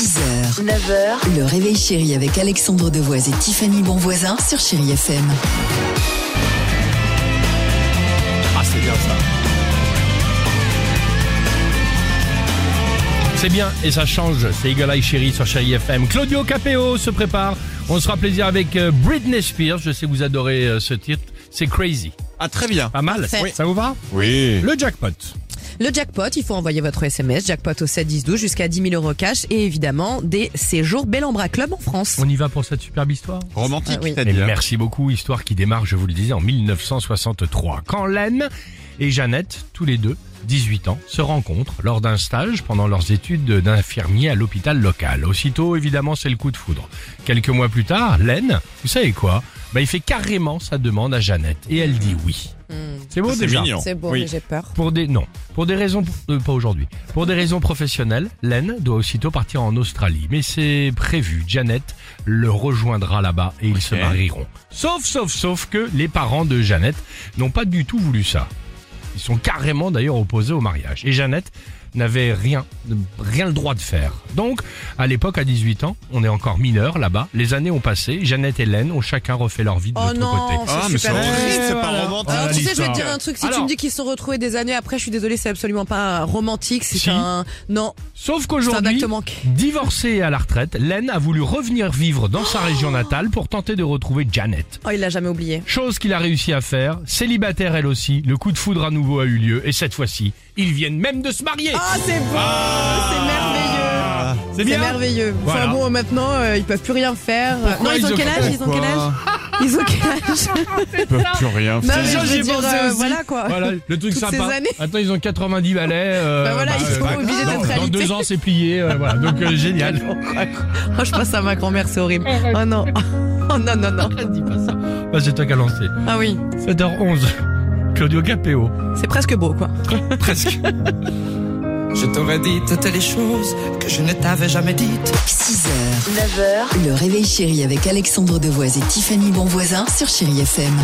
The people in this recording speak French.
6h, 9h, le réveil chéri avec Alexandre Devoise et Tiffany Bonvoisin sur Chéri FM. Ah, c'est bien ça. C'est bien et ça change. C'est Eagle Eye Chéri sur Chéri FM. Claudio Capéo se prépare. On se fera plaisir avec euh, Britney Spears. Je sais que vous adorez euh, ce titre. C'est Crazy. Ah, très bien. Pas mal. Parfait. Ça vous va? Oui. Le jackpot. Le jackpot, il faut envoyer votre SMS, jackpot au 7 10 12 jusqu'à 10 000 euros cash et évidemment des séjours Bellambra Club en France. On y va pour cette superbe histoire Romantique, Ah oui. C'est-à-dire. merci beaucoup. Histoire qui démarre, je vous le disais, en 1963. Quand Len et Jeannette, tous les deux, 18 ans, se rencontrent lors d'un stage pendant leurs études d'infirmier à l'hôpital local. Aussitôt, évidemment, c'est le coup de foudre. Quelques mois plus tard, Len, vous savez quoi? Bah, Il fait carrément sa demande à Jeannette et elle dit oui. C'est beau déjà. C'est beau, Oui. mais j'ai peur. Pour des non, pour des raisons euh, pas aujourd'hui. Pour des raisons professionnelles, Len doit aussitôt partir en Australie, mais c'est prévu. Janet le rejoindra là-bas et ils se marieront. Sauf sauf sauf que les parents de Janet n'ont pas du tout voulu ça. Ils sont carrément d'ailleurs opposés au mariage et Janet n'avait rien rien le droit de faire. Donc, à l'époque à 18 ans, on est encore mineur là-bas. Les années ont passé, Jeannette et Len ont chacun refait leur vie de Oh l'autre non, côté. Ah, c'est mais c'est super triste. c'est voilà. pas romantique. Alors Ah, tu sais, je vais te dire un truc. Si tu Alors- me dis qu'ils se sont retrouvés des années après, je suis désolée, c'est absolument pas romantique. C'est Si. un non. Sauf C'est un qu'aujourd'hui, acte manqué. divorcée et à la retraite, Len a voulu revenir vivre dans sa région natale pour tenter de retrouver Janet. Oh, il l'a jamais oublié. Chose qu'il a réussi à faire, célibataire elle aussi, le coup de foudre à nouveau a eu lieu et cette fois-ci, ils viennent même de se marier. Ah, c'est beau, c'est merveilleux. c'est C'est bien. merveilleux. Voilà. Enfin bon, maintenant, euh, ils peuvent plus rien faire. Pourquoi non, ils, ils ont quel âge Ils ont quel âge? Ils ont quel âge? Ils peuvent plus rien Non, faire. euh, aussi. voilà quoi. Voilà, le truc Toutes sympa. Attends, ils ont 90 balais. euh, Bah voilà, ils sont obligés dans- d'être Dans réalité. deux ans, c'est plié. euh, voilà, donc euh, génial. Oh, je passe à ma grand-mère, c'est horrible. Oh non. Oh non, non, non. Dis pas ça. Bah, c'est toi qui as lancé. Ah oui, 7h11. Claudio Capéo. c'est presque beau quoi. Presque. Je t'aurais dit toutes les choses que je ne t'avais jamais dites. 6h, 9h, le réveil chéri avec Alexandre Devoise et Tiffany Bonvoisin sur Chéri FM.